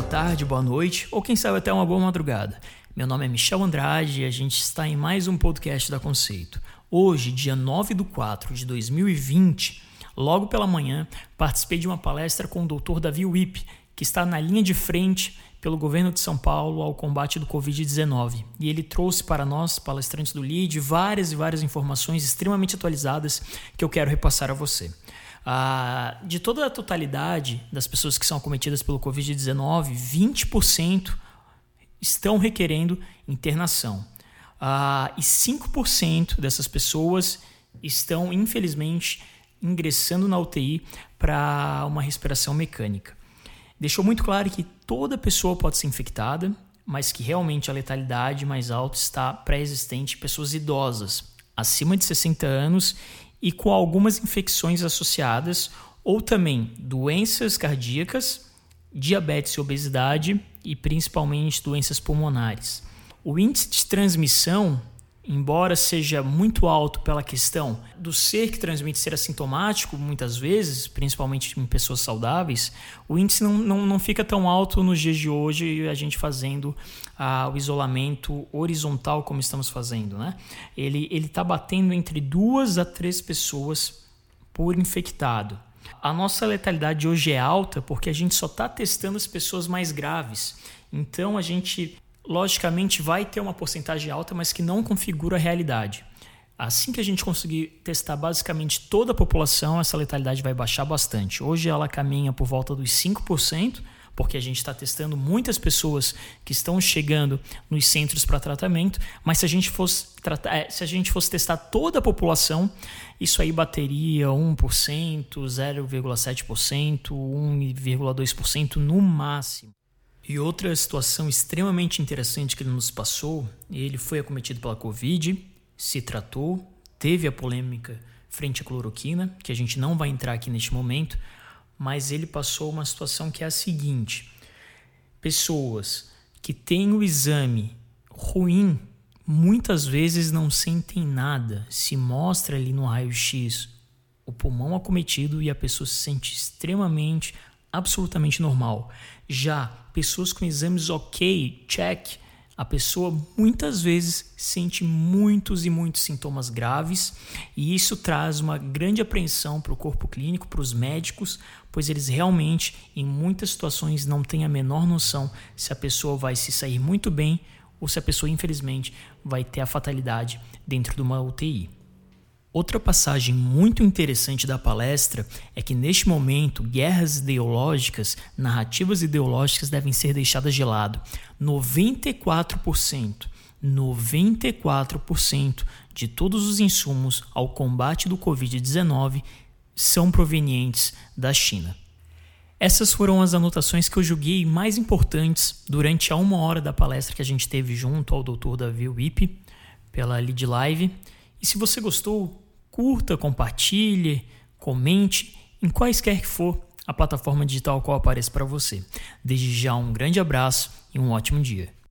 tarde, boa noite ou quem sabe até uma boa madrugada. Meu nome é Michel Andrade e a gente está em mais um podcast da Conceito. Hoje, dia 9 de 4 de 2020, logo pela manhã, participei de uma palestra com o Dr. Davi Wip, que está na linha de frente pelo governo de São Paulo ao combate do Covid-19. E ele trouxe para nós, palestrantes do LID, várias e várias informações extremamente atualizadas que eu quero repassar a você. Ah, de toda a totalidade das pessoas que são acometidas pelo Covid-19, 20% estão requerendo internação. Ah, e 5% dessas pessoas estão, infelizmente, ingressando na UTI para uma respiração mecânica. Deixou muito claro que toda pessoa pode ser infectada, mas que realmente a letalidade mais alta está pré-existente em pessoas idosas, acima de 60 anos e com algumas infecções associadas, ou também doenças cardíacas, diabetes e obesidade e principalmente doenças pulmonares. O índice de transmissão embora seja muito alto pela questão do ser que transmite ser assintomático, muitas vezes, principalmente em pessoas saudáveis, o índice não, não, não fica tão alto nos dias de hoje, a gente fazendo ah, o isolamento horizontal como estamos fazendo. Né? Ele está batendo entre duas a três pessoas por infectado. A nossa letalidade hoje é alta porque a gente só está testando as pessoas mais graves. Então a gente logicamente vai ter uma porcentagem alta, mas que não configura a realidade. Assim que a gente conseguir testar basicamente toda a população, essa letalidade vai baixar bastante. Hoje ela caminha por volta dos 5%, porque a gente está testando muitas pessoas que estão chegando nos centros para tratamento, mas se a gente fosse tratar, é, se a gente fosse testar toda a população, isso aí bateria 1%, 0,7%, 1,2% no máximo. E outra situação extremamente interessante que ele nos passou, ele foi acometido pela Covid, se tratou, teve a polêmica frente à cloroquina, que a gente não vai entrar aqui neste momento, mas ele passou uma situação que é a seguinte: pessoas que têm o exame ruim muitas vezes não sentem nada, se mostra ali no raio-x o pulmão acometido e a pessoa se sente extremamente, absolutamente normal. Já pessoas com exames ok, check, a pessoa muitas vezes sente muitos e muitos sintomas graves e isso traz uma grande apreensão para o corpo clínico, para os médicos, pois eles realmente, em muitas situações, não têm a menor noção se a pessoa vai se sair muito bem ou se a pessoa, infelizmente, vai ter a fatalidade dentro de uma UTI. Outra passagem muito interessante da palestra é que, neste momento, guerras ideológicas, narrativas ideológicas devem ser deixadas de lado. 94%, 94% de todos os insumos ao combate do Covid-19 são provenientes da China. Essas foram as anotações que eu julguei mais importantes durante a uma hora da palestra que a gente teve junto ao Dr. Davi Wip pela Lead Live. E se você gostou, curta, compartilhe, comente em quaisquer que for a plataforma digital qual apareça para você. Desde já um grande abraço e um ótimo dia.